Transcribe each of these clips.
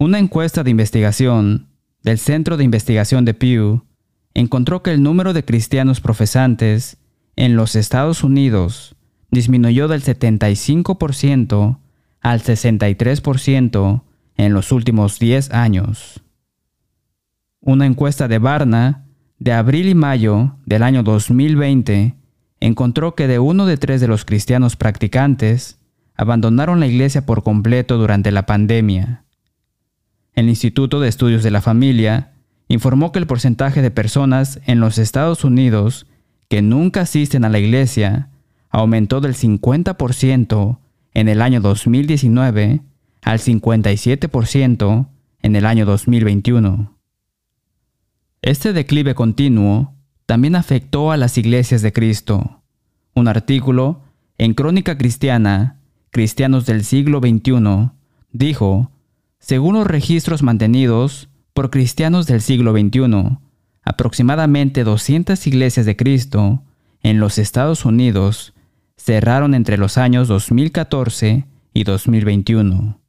Una encuesta de investigación del Centro de Investigación de Pew encontró que el número de cristianos profesantes en los Estados Unidos disminuyó del 75% al 63% en los últimos 10 años. Una encuesta de Barna de abril y mayo del año 2020 encontró que de uno de tres de los cristianos practicantes abandonaron la iglesia por completo durante la pandemia. El Instituto de Estudios de la Familia informó que el porcentaje de personas en los Estados Unidos que nunca asisten a la iglesia aumentó del 50% en el año 2019 al 57% en el año 2021. Este declive continuo también afectó a las iglesias de Cristo. Un artículo en Crónica Cristiana, Cristianos del siglo XXI, dijo, según los registros mantenidos por cristianos del siglo XXI, aproximadamente 200 iglesias de Cristo en los Estados Unidos cerraron entre los años 2014 y 2021.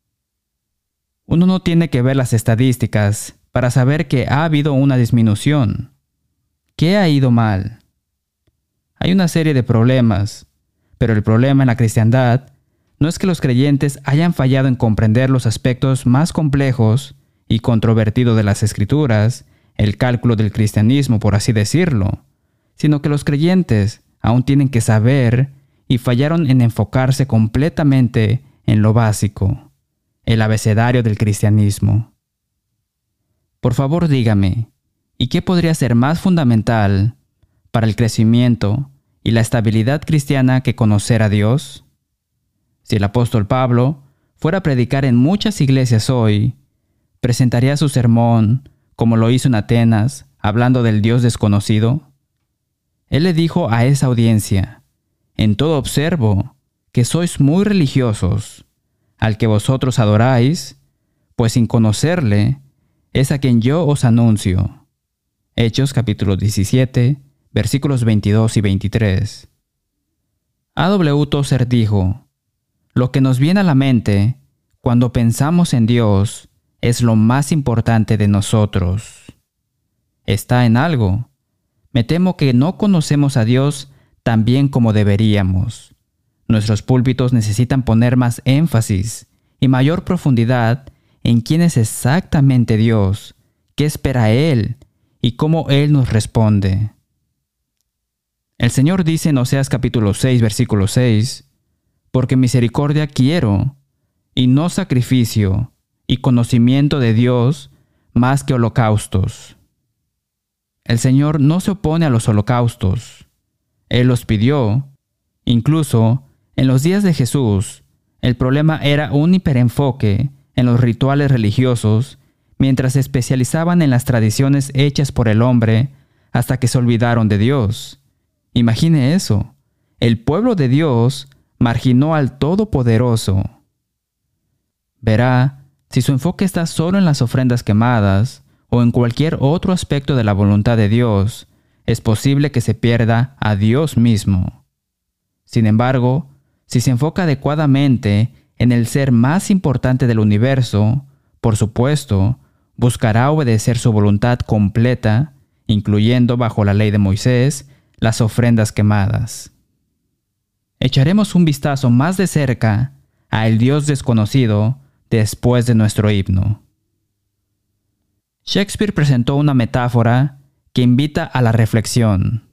Uno no tiene que ver las estadísticas para saber que ha habido una disminución. ¿Qué ha ido mal? Hay una serie de problemas, pero el problema en la cristiandad no es que los creyentes hayan fallado en comprender los aspectos más complejos y controvertidos de las escrituras, el cálculo del cristianismo, por así decirlo, sino que los creyentes aún tienen que saber y fallaron en enfocarse completamente en lo básico, el abecedario del cristianismo. Por favor dígame, ¿y qué podría ser más fundamental para el crecimiento y la estabilidad cristiana que conocer a Dios? Si el apóstol Pablo fuera a predicar en muchas iglesias hoy, presentaría su sermón como lo hizo en Atenas, hablando del Dios desconocido. Él le dijo a esa audiencia, en todo observo que sois muy religiosos, al que vosotros adoráis, pues sin conocerle, es a quien yo os anuncio. Hechos capítulo 17, versículos 22 y 23. A.W. Tozer dijo, Lo que nos viene a la mente cuando pensamos en Dios es lo más importante de nosotros. Está en algo. Me temo que no conocemos a Dios tan bien como deberíamos. Nuestros púlpitos necesitan poner más énfasis y mayor profundidad en quién es exactamente Dios, qué espera Él y cómo Él nos responde. El Señor dice en Oseas capítulo 6, versículo 6, Porque misericordia quiero, y no sacrificio, y conocimiento de Dios más que holocaustos. El Señor no se opone a los holocaustos, él los pidió. Incluso, en los días de Jesús, el problema era un hiperenfoque en los rituales religiosos, mientras se especializaban en las tradiciones hechas por el hombre hasta que se olvidaron de Dios. Imagine eso. El pueblo de Dios marginó al Todopoderoso. Verá, si su enfoque está solo en las ofrendas quemadas o en cualquier otro aspecto de la voluntad de Dios, es posible que se pierda a Dios mismo. Sin embargo, si se enfoca adecuadamente en el ser más importante del universo, por supuesto, buscará obedecer su voluntad completa, incluyendo bajo la ley de Moisés las ofrendas quemadas. Echaremos un vistazo más de cerca a el Dios desconocido después de nuestro himno. Shakespeare presentó una metáfora que invita a la reflexión.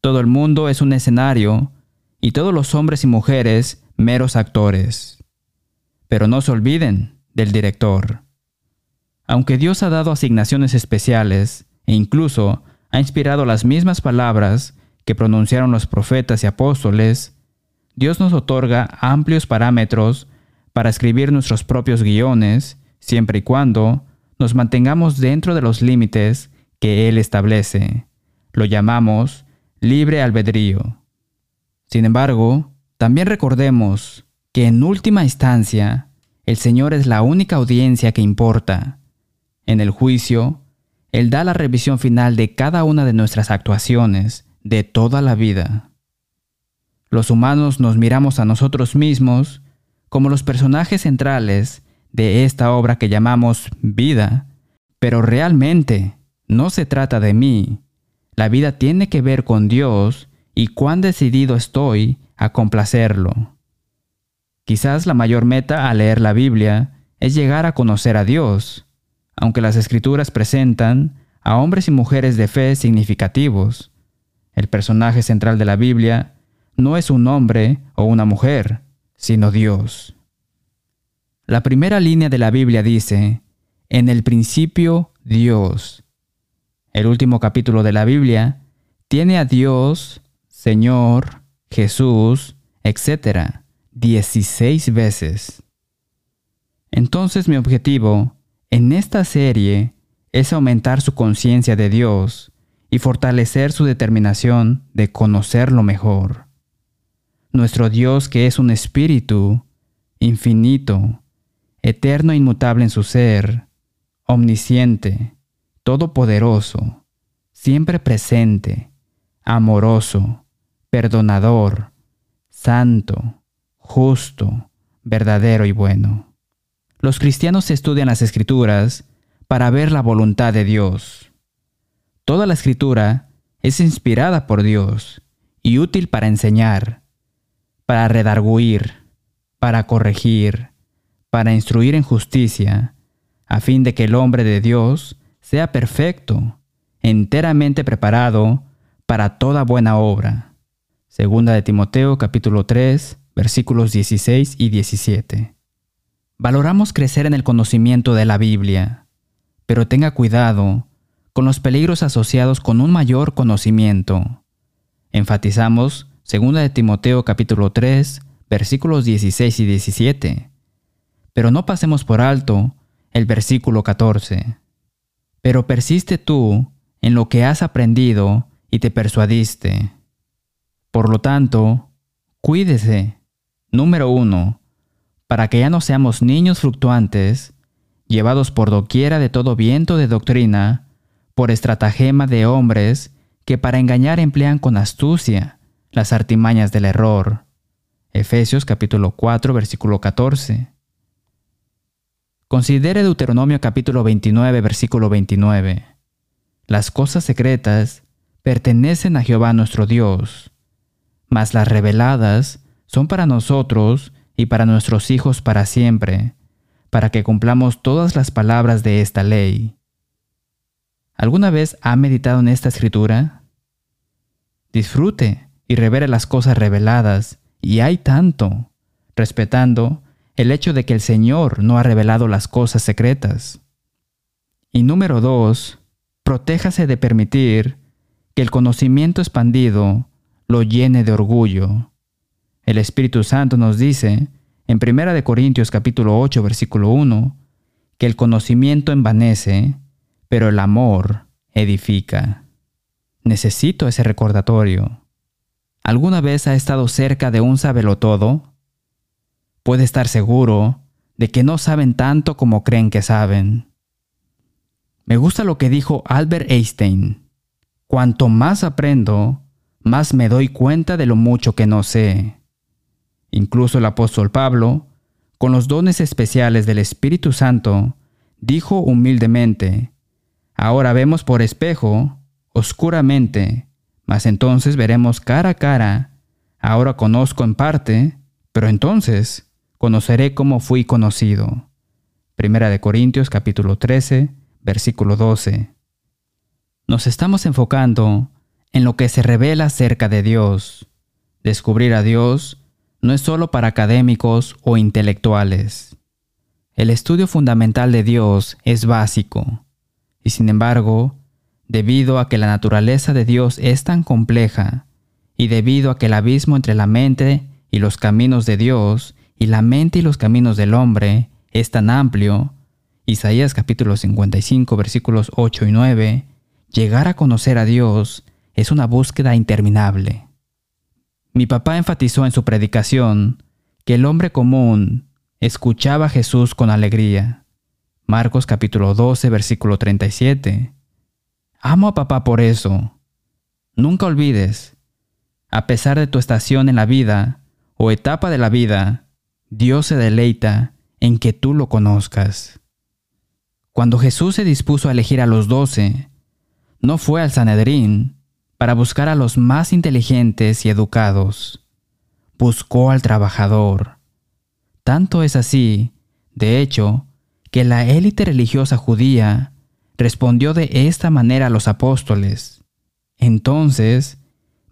Todo el mundo es un escenario y todos los hombres y mujeres meros actores. Pero no se olviden del director. Aunque Dios ha dado asignaciones especiales e incluso ha inspirado las mismas palabras que pronunciaron los profetas y apóstoles, Dios nos otorga amplios parámetros para escribir nuestros propios guiones, siempre y cuando nos mantengamos dentro de los límites que Él establece. Lo llamamos libre albedrío. Sin embargo, también recordemos que en última instancia, el Señor es la única audiencia que importa. En el juicio, Él da la revisión final de cada una de nuestras actuaciones de toda la vida. Los humanos nos miramos a nosotros mismos como los personajes centrales de esta obra que llamamos vida, pero realmente no se trata de mí. La vida tiene que ver con Dios y cuán decidido estoy a complacerlo. Quizás la mayor meta al leer la Biblia es llegar a conocer a Dios, aunque las escrituras presentan a hombres y mujeres de fe significativos. El personaje central de la Biblia no es un hombre o una mujer, sino Dios. La primera línea de la Biblia dice, en el principio Dios. El último capítulo de la Biblia tiene a Dios, Señor, Jesús, etc. 16 veces. Entonces mi objetivo en esta serie es aumentar su conciencia de Dios y fortalecer su determinación de conocerlo mejor. Nuestro Dios que es un espíritu infinito, eterno e inmutable en su ser, omnisciente, todopoderoso, siempre presente, amoroso, perdonador, santo, justo, verdadero y bueno. Los cristianos estudian las escrituras para ver la voluntad de Dios. Toda la escritura es inspirada por Dios y útil para enseñar, para redarguir, para corregir, para instruir en justicia, a fin de que el hombre de Dios sea perfecto, enteramente preparado para toda buena obra. Segunda de Timoteo capítulo 3, versículos 16 y 17. Valoramos crecer en el conocimiento de la Biblia, pero tenga cuidado con los peligros asociados con un mayor conocimiento. Enfatizamos Segunda de Timoteo capítulo 3, versículos 16 y 17. Pero no pasemos por alto el versículo 14. Pero persiste tú en lo que has aprendido y te persuadiste. Por lo tanto, cuídese, número uno, para que ya no seamos niños fluctuantes, llevados por doquiera de todo viento de doctrina, por estratagema de hombres que para engañar emplean con astucia las artimañas del error. Efesios capítulo 4 versículo 14. Considere Deuteronomio capítulo 29, versículo 29. Las cosas secretas pertenecen a Jehová nuestro Dios, mas las reveladas son para nosotros y para nuestros hijos para siempre, para que cumplamos todas las palabras de esta ley. ¿Alguna vez ha meditado en esta escritura? Disfrute y revere las cosas reveladas, y hay tanto, respetando el hecho de que el Señor no ha revelado las cosas secretas. Y número dos, protéjase de permitir que el conocimiento expandido lo llene de orgullo. El Espíritu Santo nos dice en 1 Corintios capítulo 8 versículo 1 que el conocimiento envanece, pero el amor edifica. Necesito ese recordatorio. ¿Alguna vez ha estado cerca de un sabelotodo? puede estar seguro de que no saben tanto como creen que saben. Me gusta lo que dijo Albert Einstein. Cuanto más aprendo, más me doy cuenta de lo mucho que no sé. Incluso el apóstol Pablo, con los dones especiales del Espíritu Santo, dijo humildemente, Ahora vemos por espejo, oscuramente, mas entonces veremos cara a cara, ahora conozco en parte, pero entonces conoceré cómo fui conocido. Primera de Corintios capítulo 13, versículo 12. Nos estamos enfocando en lo que se revela acerca de Dios. Descubrir a Dios no es solo para académicos o intelectuales. El estudio fundamental de Dios es básico, y sin embargo, debido a que la naturaleza de Dios es tan compleja, y debido a que el abismo entre la mente y los caminos de Dios y la mente y los caminos del hombre es tan amplio, Isaías capítulo 55 versículos 8 y 9, llegar a conocer a Dios es una búsqueda interminable. Mi papá enfatizó en su predicación que el hombre común escuchaba a Jesús con alegría. Marcos capítulo 12 versículo 37. Amo a papá por eso. Nunca olvides, a pesar de tu estación en la vida o etapa de la vida, Dios se deleita en que tú lo conozcas. Cuando Jesús se dispuso a elegir a los doce, no fue al Sanedrín para buscar a los más inteligentes y educados. Buscó al trabajador. Tanto es así, de hecho, que la élite religiosa judía respondió de esta manera a los apóstoles. Entonces,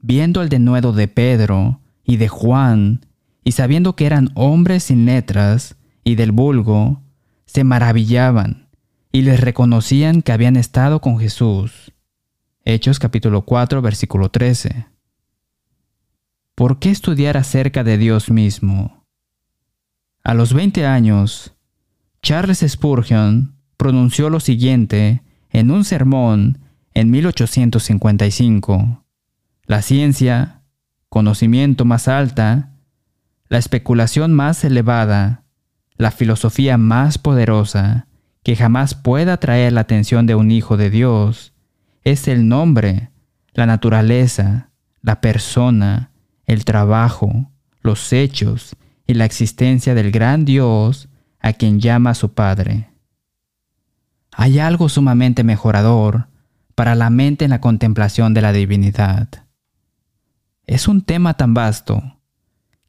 viendo el denuedo de Pedro y de Juan, y sabiendo que eran hombres sin letras y del vulgo, se maravillaban y les reconocían que habían estado con Jesús. Hechos capítulo 4 versículo 13. ¿Por qué estudiar acerca de Dios mismo? A los 20 años, Charles Spurgeon pronunció lo siguiente en un sermón en 1855. La ciencia, conocimiento más alta, la especulación más elevada, la filosofía más poderosa que jamás pueda atraer la atención de un hijo de Dios, es el nombre, la naturaleza, la persona, el trabajo, los hechos y la existencia del gran Dios a quien llama su Padre. Hay algo sumamente mejorador para la mente en la contemplación de la divinidad. Es un tema tan vasto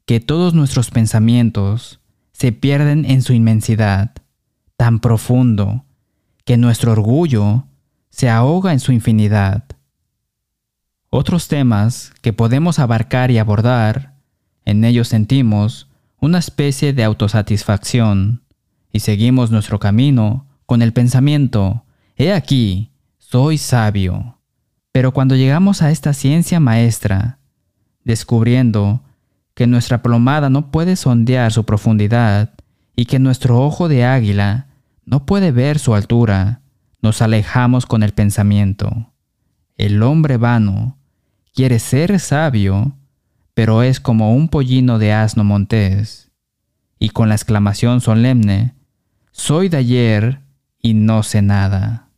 que todos nuestros pensamientos se pierden en su inmensidad, tan profundo, que nuestro orgullo se ahoga en su infinidad. Otros temas que podemos abarcar y abordar, en ellos sentimos una especie de autosatisfacción y seguimos nuestro camino con el pensamiento, he aquí, soy sabio. Pero cuando llegamos a esta ciencia maestra, descubriendo que nuestra plomada no puede sondear su profundidad y que nuestro ojo de águila no puede ver su altura, nos alejamos con el pensamiento. El hombre vano quiere ser sabio, pero es como un pollino de asno montés. Y con la exclamación solemne, soy de ayer y no sé nada.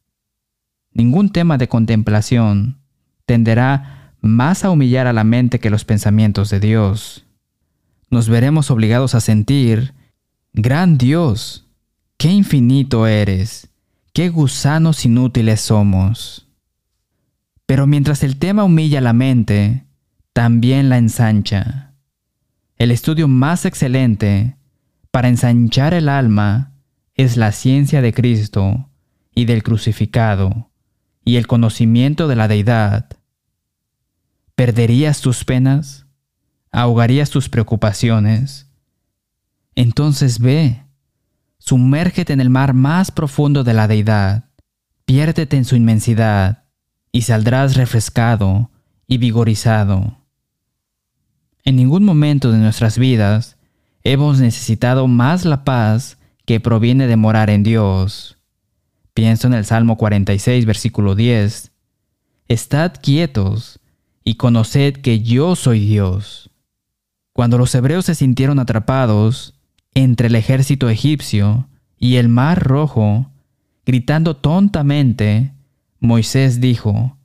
Ningún tema de contemplación tenderá más a humillar a la mente que los pensamientos de Dios nos veremos obligados a sentir, Gran Dios, qué infinito eres, qué gusanos inútiles somos. Pero mientras el tema humilla la mente, también la ensancha. El estudio más excelente para ensanchar el alma es la ciencia de Cristo y del crucificado y el conocimiento de la deidad. ¿Perderías tus penas? ahogarías tus preocupaciones. Entonces ve, sumérgete en el mar más profundo de la deidad, piérdete en su inmensidad, y saldrás refrescado y vigorizado. En ningún momento de nuestras vidas hemos necesitado más la paz que proviene de morar en Dios. Pienso en el Salmo 46, versículo 10. Estad quietos y conoced que yo soy Dios. Cuando los hebreos se sintieron atrapados entre el ejército egipcio y el mar rojo, gritando tontamente, Moisés dijo,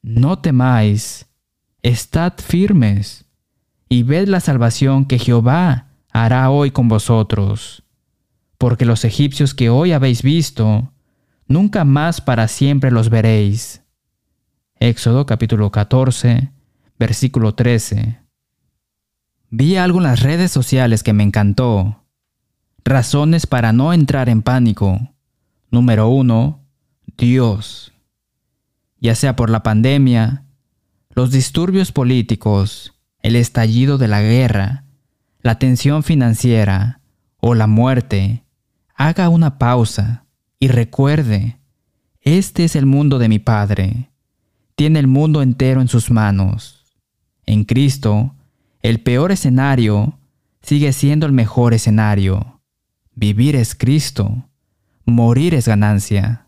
No temáis, estad firmes, y ved la salvación que Jehová hará hoy con vosotros, porque los egipcios que hoy habéis visto, nunca más para siempre los veréis. Éxodo capítulo 14, versículo 13. Vi algo en las redes sociales que me encantó. Razones para no entrar en pánico. Número uno, Dios. Ya sea por la pandemia, los disturbios políticos, el estallido de la guerra, la tensión financiera o la muerte, haga una pausa y recuerde, este es el mundo de mi Padre. Tiene el mundo entero en sus manos. En Cristo, el peor escenario sigue siendo el mejor escenario. Vivir es Cristo, morir es ganancia.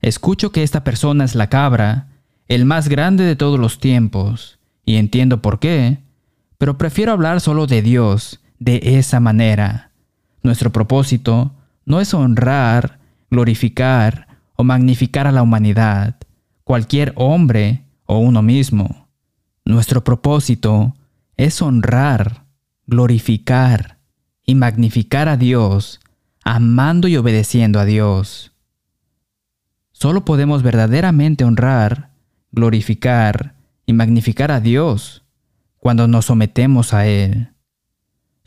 Escucho que esta persona es la cabra, el más grande de todos los tiempos, y entiendo por qué, pero prefiero hablar solo de Dios de esa manera. Nuestro propósito no es honrar, glorificar o magnificar a la humanidad, cualquier hombre o uno mismo. Nuestro propósito es honrar, glorificar y magnificar a Dios, amando y obedeciendo a Dios. Solo podemos verdaderamente honrar, glorificar y magnificar a Dios cuando nos sometemos a Él.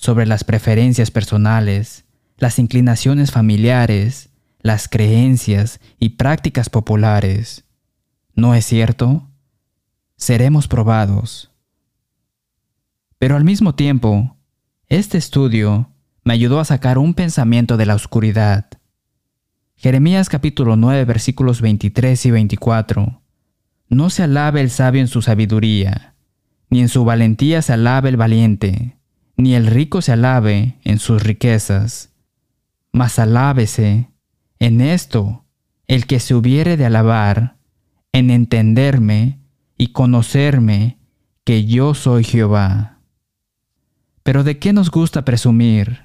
Sobre las preferencias personales, las inclinaciones familiares, las creencias y prácticas populares. ¿No es cierto? Seremos probados. Pero al mismo tiempo, este estudio me ayudó a sacar un pensamiento de la oscuridad. Jeremías capítulo 9 versículos 23 y 24. No se alabe el sabio en su sabiduría, ni en su valentía se alabe el valiente, ni el rico se alabe en sus riquezas. Mas alábese en esto el que se hubiere de alabar, en entenderme y conocerme que yo soy Jehová. Pero ¿de qué nos gusta presumir?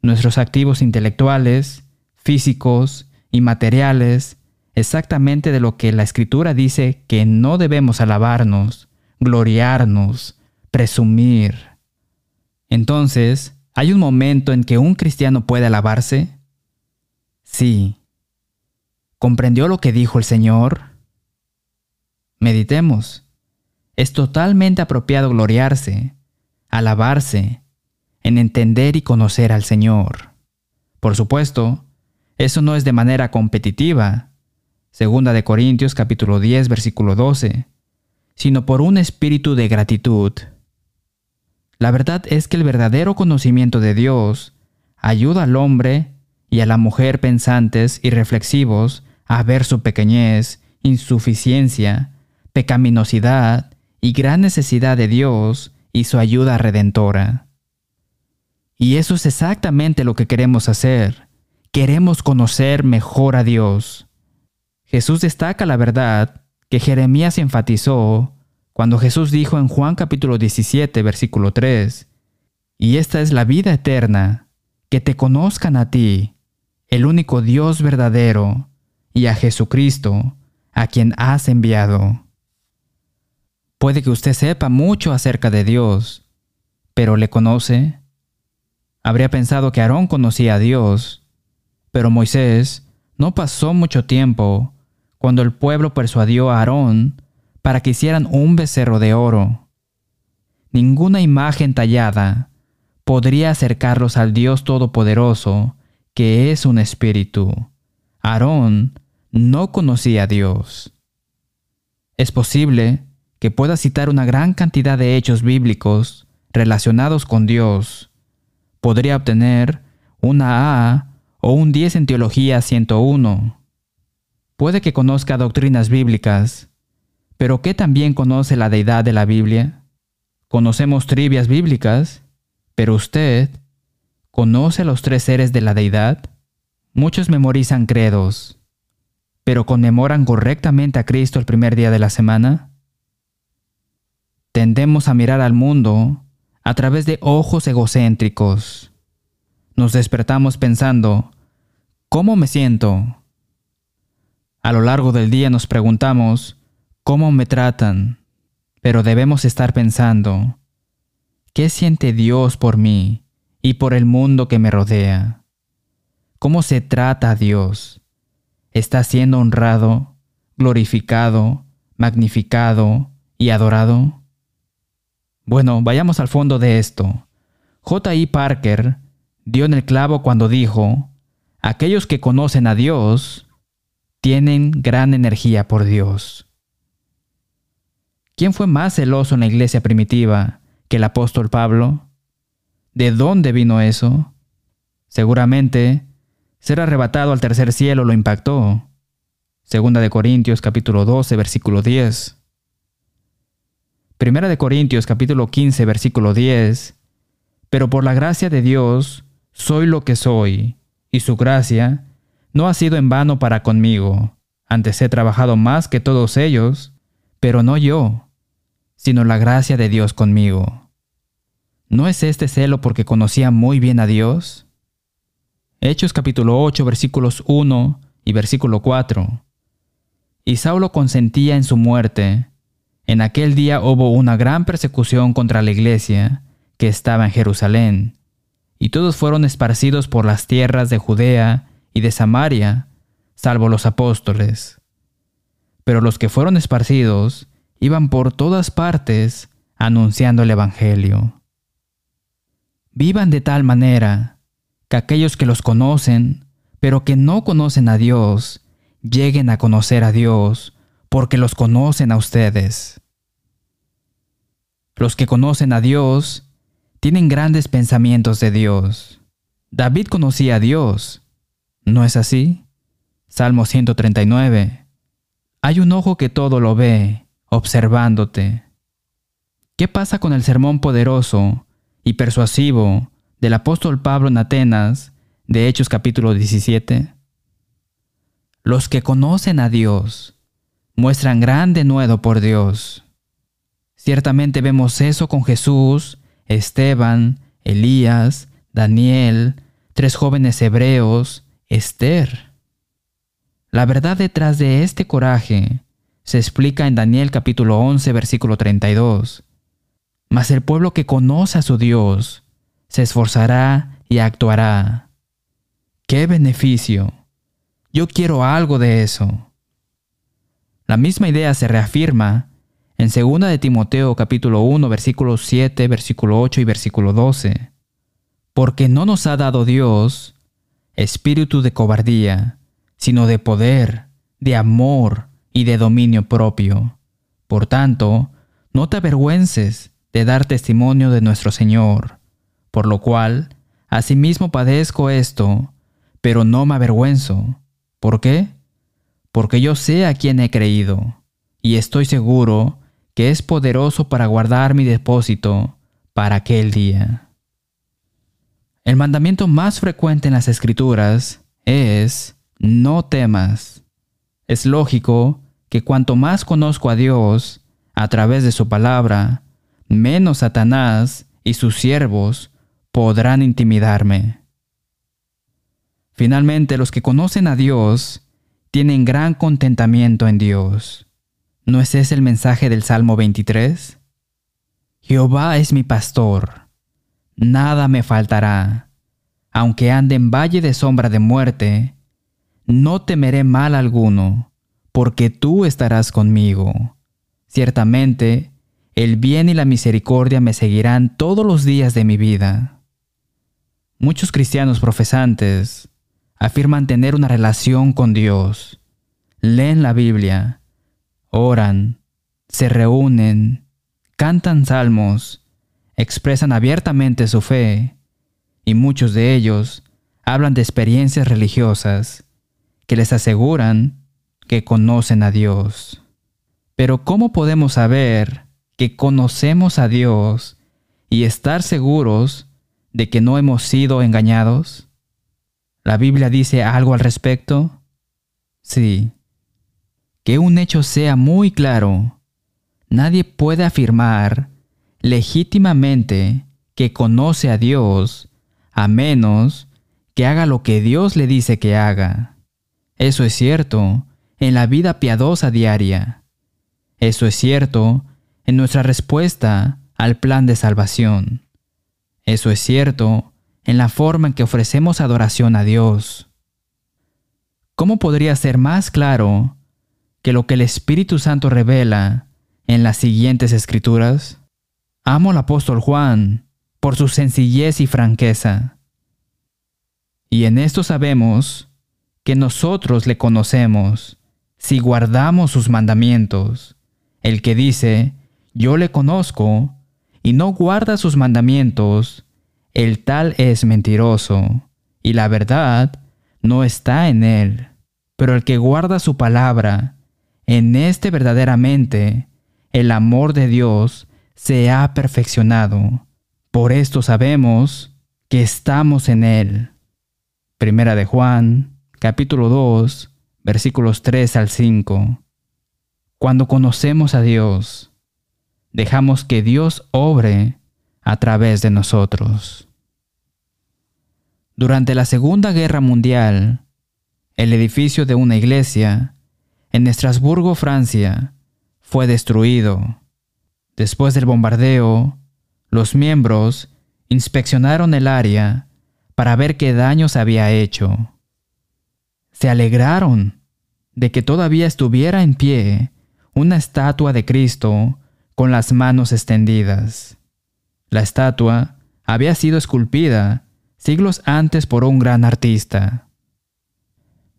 Nuestros activos intelectuales, físicos y materiales, exactamente de lo que la Escritura dice que no debemos alabarnos, gloriarnos, presumir. Entonces, ¿hay un momento en que un cristiano puede alabarse? Sí. ¿Comprendió lo que dijo el Señor? Meditemos. Es totalmente apropiado gloriarse, alabarse, en entender y conocer al Señor. Por supuesto, eso no es de manera competitiva, segunda de Corintios capítulo 10 versículo 12, sino por un espíritu de gratitud. La verdad es que el verdadero conocimiento de Dios ayuda al hombre y a la mujer pensantes y reflexivos a ver su pequeñez, insuficiencia, pecaminosidad y gran necesidad de Dios y su ayuda redentora. Y eso es exactamente lo que queremos hacer. Queremos conocer mejor a Dios. Jesús destaca la verdad que Jeremías enfatizó cuando Jesús dijo en Juan capítulo 17, versículo 3, Y esta es la vida eterna, que te conozcan a ti, el único Dios verdadero, y a Jesucristo, a quien has enviado. Puede que usted sepa mucho acerca de Dios, pero ¿le conoce? Habría pensado que Aarón conocía a Dios, pero Moisés no pasó mucho tiempo cuando el pueblo persuadió a Aarón para que hicieran un becerro de oro. Ninguna imagen tallada podría acercarlos al Dios Todopoderoso, que es un espíritu. Aarón no conocía a Dios. Es posible que pueda citar una gran cantidad de hechos bíblicos relacionados con Dios, podría obtener una A o un 10 en Teología 101. Puede que conozca doctrinas bíblicas, pero ¿qué también conoce la deidad de la Biblia? Conocemos trivias bíblicas, pero usted conoce los tres seres de la deidad. Muchos memorizan credos, pero conmemoran correctamente a Cristo el primer día de la semana. Tendemos a mirar al mundo a través de ojos egocéntricos. Nos despertamos pensando, ¿cómo me siento? A lo largo del día nos preguntamos, ¿cómo me tratan? Pero debemos estar pensando, ¿qué siente Dios por mí y por el mundo que me rodea? ¿Cómo se trata a Dios? ¿Está siendo honrado, glorificado, magnificado y adorado? Bueno, vayamos al fondo de esto. J. I. Parker dio en el clavo cuando dijo, aquellos que conocen a Dios tienen gran energía por Dios. ¿Quién fue más celoso en la iglesia primitiva que el apóstol Pablo? ¿De dónde vino eso? Seguramente ser arrebatado al tercer cielo lo impactó. Segunda de Corintios capítulo 12 versículo 10. Primera de Corintios capítulo 15 versículo 10. Pero por la gracia de Dios soy lo que soy, y su gracia no ha sido en vano para conmigo. Antes he trabajado más que todos ellos, pero no yo, sino la gracia de Dios conmigo. ¿No es este celo porque conocía muy bien a Dios? Hechos capítulo 8 versículos 1 y versículo 4. Y Saulo consentía en su muerte, en aquel día hubo una gran persecución contra la iglesia que estaba en Jerusalén, y todos fueron esparcidos por las tierras de Judea y de Samaria, salvo los apóstoles. Pero los que fueron esparcidos iban por todas partes anunciando el Evangelio. Vivan de tal manera que aquellos que los conocen, pero que no conocen a Dios, lleguen a conocer a Dios, porque los conocen a ustedes. Los que conocen a Dios tienen grandes pensamientos de Dios. David conocía a Dios. ¿No es así? Salmo 139. Hay un ojo que todo lo ve, observándote. ¿Qué pasa con el sermón poderoso y persuasivo del apóstol Pablo en Atenas, de Hechos capítulo 17? Los que conocen a Dios muestran gran denuedo por Dios. Ciertamente vemos eso con Jesús, Esteban, Elías, Daniel, tres jóvenes hebreos, Esther. La verdad detrás de este coraje se explica en Daniel capítulo 11 versículo 32. Mas el pueblo que conoce a su Dios se esforzará y actuará. ¡Qué beneficio! Yo quiero algo de eso. La misma idea se reafirma en 2 de Timoteo capítulo 1 versículo 7, versículo 8 y versículo 12. Porque no nos ha dado Dios espíritu de cobardía, sino de poder, de amor y de dominio propio. Por tanto, no te avergüences de dar testimonio de nuestro Señor, por lo cual, asimismo padezco esto, pero no me avergüenzo. ¿Por qué? Porque yo sé a quién he creído, y estoy seguro que es poderoso para guardar mi depósito para aquel día. El mandamiento más frecuente en las escrituras es no temas. Es lógico que cuanto más conozco a Dios a través de su palabra, menos Satanás y sus siervos podrán intimidarme. Finalmente, los que conocen a Dios tienen gran contentamiento en Dios. ¿No es ese el mensaje del Salmo 23? Jehová es mi pastor, nada me faltará. Aunque ande en valle de sombra de muerte, no temeré mal alguno, porque tú estarás conmigo. Ciertamente, el bien y la misericordia me seguirán todos los días de mi vida. Muchos cristianos profesantes afirman tener una relación con Dios, leen la Biblia, oran, se reúnen, cantan salmos, expresan abiertamente su fe, y muchos de ellos hablan de experiencias religiosas que les aseguran que conocen a Dios. Pero ¿cómo podemos saber que conocemos a Dios y estar seguros de que no hemos sido engañados? ¿La Biblia dice algo al respecto? Sí, que un hecho sea muy claro. Nadie puede afirmar legítimamente que conoce a Dios a menos que haga lo que Dios le dice que haga. Eso es cierto en la vida piadosa diaria. Eso es cierto en nuestra respuesta al plan de salvación. Eso es cierto en la forma en que ofrecemos adoración a Dios. ¿Cómo podría ser más claro que lo que el Espíritu Santo revela en las siguientes escrituras? Amo al apóstol Juan por su sencillez y franqueza. Y en esto sabemos que nosotros le conocemos si guardamos sus mandamientos. El que dice, yo le conozco, y no guarda sus mandamientos, el tal es mentiroso, y la verdad no está en él. Pero el que guarda su palabra, en este verdaderamente el amor de Dios se ha perfeccionado. Por esto sabemos que estamos en Él. Primera de Juan, capítulo 2, versículos 3 al 5. Cuando conocemos a Dios, dejamos que Dios obre a través de nosotros. Durante la Segunda Guerra Mundial, el edificio de una iglesia en Estrasburgo, Francia, fue destruido. Después del bombardeo, los miembros inspeccionaron el área para ver qué daño se había hecho. Se alegraron de que todavía estuviera en pie una estatua de Cristo con las manos extendidas. La estatua había sido esculpida siglos antes por un gran artista.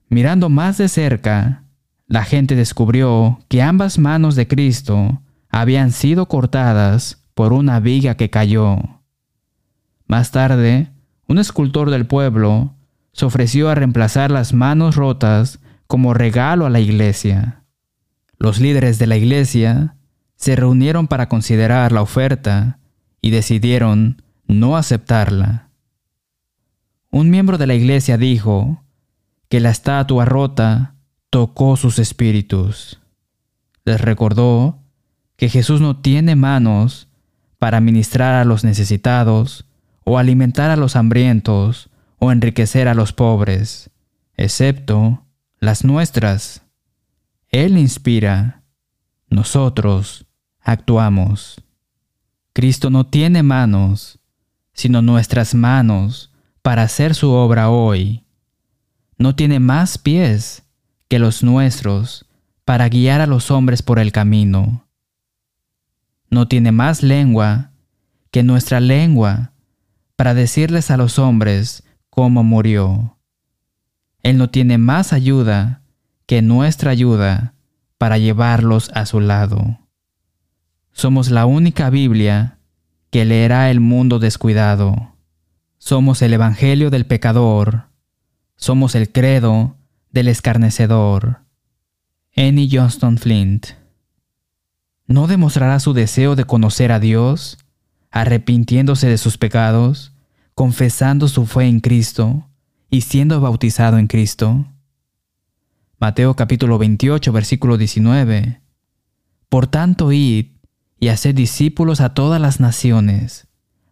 Mirando más de cerca, la gente descubrió que ambas manos de Cristo habían sido cortadas por una viga que cayó. Más tarde, un escultor del pueblo se ofreció a reemplazar las manos rotas como regalo a la iglesia. Los líderes de la iglesia se reunieron para considerar la oferta y decidieron no aceptarla. Un miembro de la iglesia dijo que la estatua rota tocó sus espíritus. Les recordó que Jesús no tiene manos para ministrar a los necesitados o alimentar a los hambrientos o enriquecer a los pobres, excepto las nuestras. Él inspira, nosotros actuamos. Cristo no tiene manos, sino nuestras manos para hacer su obra hoy. No tiene más pies que los nuestros para guiar a los hombres por el camino. No tiene más lengua que nuestra lengua para decirles a los hombres cómo murió. Él no tiene más ayuda que nuestra ayuda para llevarlos a su lado. Somos la única Biblia que leerá el mundo descuidado. Somos el Evangelio del pecador. Somos el credo del escarnecedor. Annie Johnston Flint. ¿No demostrará su deseo de conocer a Dios, arrepintiéndose de sus pecados, confesando su fe en Cristo y siendo bautizado en Cristo? Mateo capítulo 28, versículo 19. Por tanto, id y haced discípulos a todas las naciones,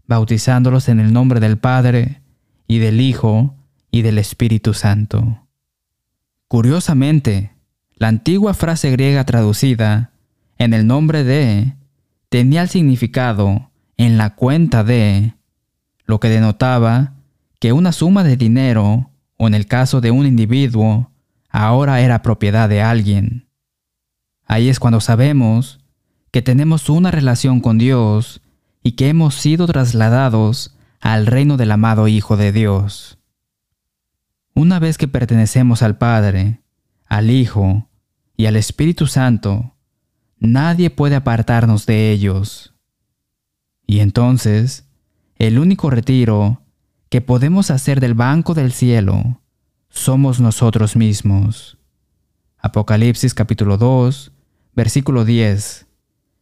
bautizándolos en el nombre del Padre, y del Hijo, y del Espíritu Santo. Curiosamente, la antigua frase griega traducida en el nombre de tenía el significado en la cuenta de, lo que denotaba que una suma de dinero, o en el caso de un individuo, ahora era propiedad de alguien. Ahí es cuando sabemos que tenemos una relación con Dios y que hemos sido trasladados al reino del amado Hijo de Dios. Una vez que pertenecemos al Padre, al Hijo y al Espíritu Santo, nadie puede apartarnos de ellos. Y entonces, el único retiro que podemos hacer del banco del cielo somos nosotros mismos. Apocalipsis capítulo 2, versículo 10.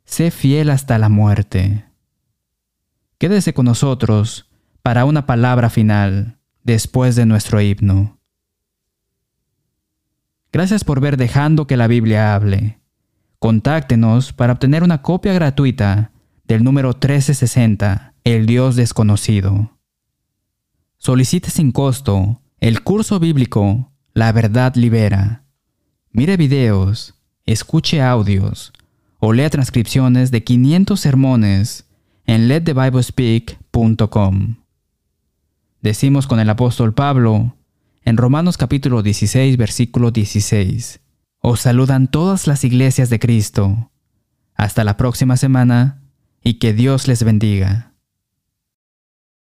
Sé fiel hasta la muerte. Quédese con nosotros para una palabra final después de nuestro himno. Gracias por ver Dejando que la Biblia hable. Contáctenos para obtener una copia gratuita del número 1360, El Dios desconocido. Solicite sin costo el curso bíblico La verdad libera. Mire videos, escuche audios o lea transcripciones de 500 sermones en letthebiblespeak.com. Decimos con el apóstol Pablo en Romanos capítulo 16, versículo 16. Os saludan todas las iglesias de Cristo. Hasta la próxima semana y que Dios les bendiga.